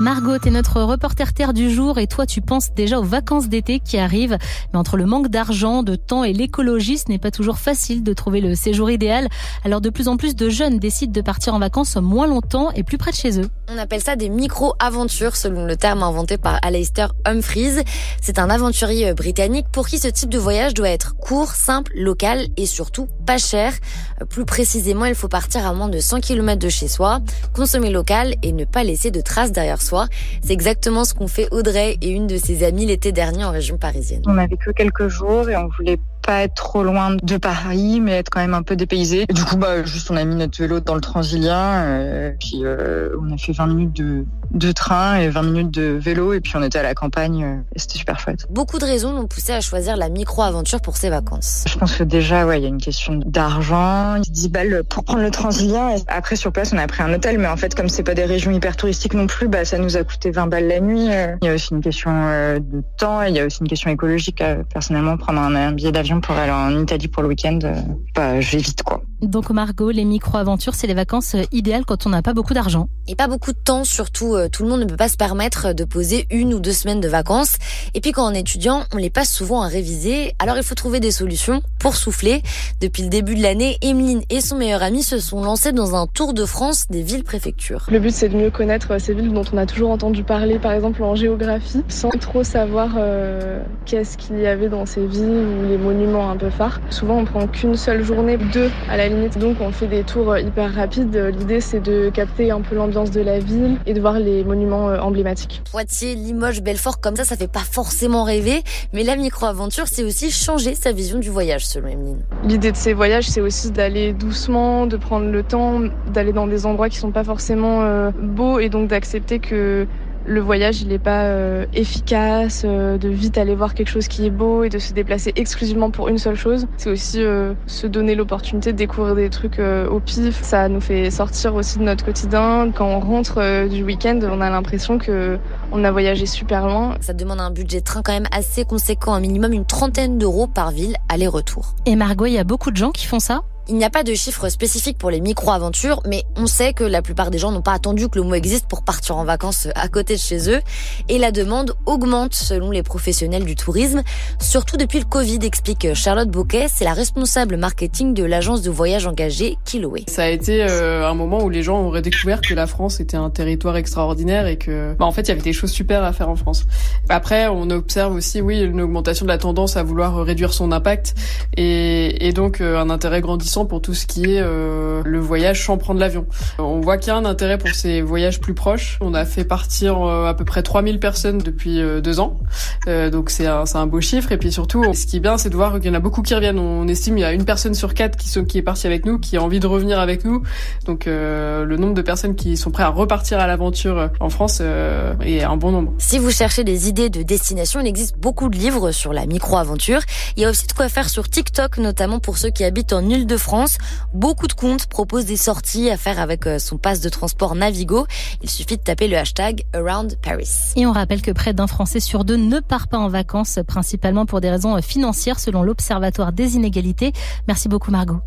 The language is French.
Margot, t'es notre reporter terre du jour et toi tu penses déjà aux vacances d'été qui arrivent. Mais entre le manque d'argent, de temps et l'écologie, ce n'est pas toujours facile de trouver le séjour idéal. Alors de plus en plus de jeunes décident de partir en vacances moins longtemps et plus près de chez eux. On appelle ça des micro-aventures selon le terme inventé par Aleister Humphries. C'est un aventurier britannique pour qui ce type de voyage doit être court, simple, local et surtout pas cher. Plus précisément, il faut partir à moins de 100 km de chez soi, consommer local et ne pas laisser de traces derrière c'est exactement ce qu'ont fait Audrey et une de ses amies l'été dernier en région parisienne. On n'avait que quelques jours et on voulait pas être trop loin de Paris, mais être quand même un peu dépaysé. du coup, bah, juste on a mis notre vélo dans le Transilien, euh, puis euh, on a fait 20 minutes de, de train et 20 minutes de vélo, et puis on était à la campagne, euh, et c'était super chouette. Beaucoup de raisons l'ont poussé à choisir la micro-aventure pour ses vacances. Je pense que déjà, ouais, il y a une question d'argent, 10 balles pour prendre le Transilien. Et après, sur place, on a pris un hôtel, mais en fait, comme c'est pas des régions hyper touristiques non plus, bah, ça nous a coûté 20 balles la nuit. Il y a aussi une question de temps, et il y a aussi une question écologique. Personnellement, prendre un billet d'avion pour aller en Italie pour le week-end, euh, bah, j'évite quoi. Donc Margot, les micro-aventures, c'est les vacances euh, idéales quand on n'a pas beaucoup d'argent. Et pas beaucoup de temps surtout. Euh, tout le monde ne peut pas se permettre de poser une ou deux semaines de vacances. Et puis quand on est étudiant, on les passe souvent à réviser. Alors il faut trouver des solutions pour souffler. Depuis le début de l'année, Emeline et son meilleur ami se sont lancés dans un tour de France des villes-préfectures. Le but c'est de mieux connaître ces villes dont on a toujours entendu parler, par exemple en géographie, sans trop savoir qu'est-ce qu'il y avait dans ces villes ou les monuments un peu phare. Souvent, on prend qu'une seule journée, deux à la limite, donc on fait des tours hyper rapides. L'idée, c'est de capter un peu l'ambiance de la ville et de voir les monuments euh, emblématiques. Poitiers, Limoges, Belfort, comme ça, ça fait pas forcément rêver, mais la micro-aventure, c'est aussi changer sa vision du voyage, selon Emeline. L'idée de ces voyages, c'est aussi d'aller doucement, de prendre le temps, d'aller dans des endroits qui sont pas forcément euh, beaux et donc d'accepter que le voyage il n'est pas euh, efficace, euh, de vite aller voir quelque chose qui est beau et de se déplacer exclusivement pour une seule chose. C'est aussi euh, se donner l'opportunité de découvrir des trucs au pif. Ça nous fait sortir aussi de notre quotidien. Quand on rentre du week-end, on a l'impression que on a voyagé super loin. Ça demande un budget train quand même assez conséquent, un minimum une trentaine d'euros par ville aller-retour. Et Margot, il y a beaucoup de gens qui font ça? Il n'y a pas de chiffre spécifique pour les micro-aventures, mais on sait que la plupart des gens n'ont pas attendu que le mot existe pour partir en vacances à côté de chez eux. Et la demande augmente selon les professionnels du tourisme, surtout depuis le Covid, explique Charlotte Bouquet. C'est la responsable marketing de l'agence de voyage engagée Kiloé. Ça a été euh, un moment où les gens auraient découvert que la France était un territoire extraordinaire et que, bah, en fait, il y avait des choses super à faire en France. Après, on observe aussi, oui, une augmentation de la tendance à vouloir réduire son impact et, et donc euh, un intérêt grandissant pour tout ce qui est euh, le voyage sans prendre l'avion. On voit qu'il y a un intérêt pour ces voyages plus proches. On a fait partir euh, à peu près 3000 personnes depuis euh, deux ans. donc c'est un, un, beau chiffre. Et puis surtout, ce qui est bien, c'est de voir qu'il y en a beaucoup qui reviennent. On estime qu'il y a une personne sur quatre qui, qui est partie avec nous, qui a envie de revenir avec nous. Donc le nombre de personnes qui sont prêtes à repartir à l'aventure en France est un bon nombre. Si vous cherchez des idées de destination, il existe beaucoup de livres sur la micro-aventure. Il y a aussi de quoi faire sur TikTok, notamment pour ceux qui habitent en Ile-de-France France. Beaucoup de comptes proposent des sorties à faire avec euh, son passe de transport Navigo. Il suffit de taper le hashtag Around Paris. Et on rappelle que près d'un Français sur deux ne part pas en vacances, principalement pour des raisons financières selon l'Observatoire des inégalités. Merci beaucoup Margot.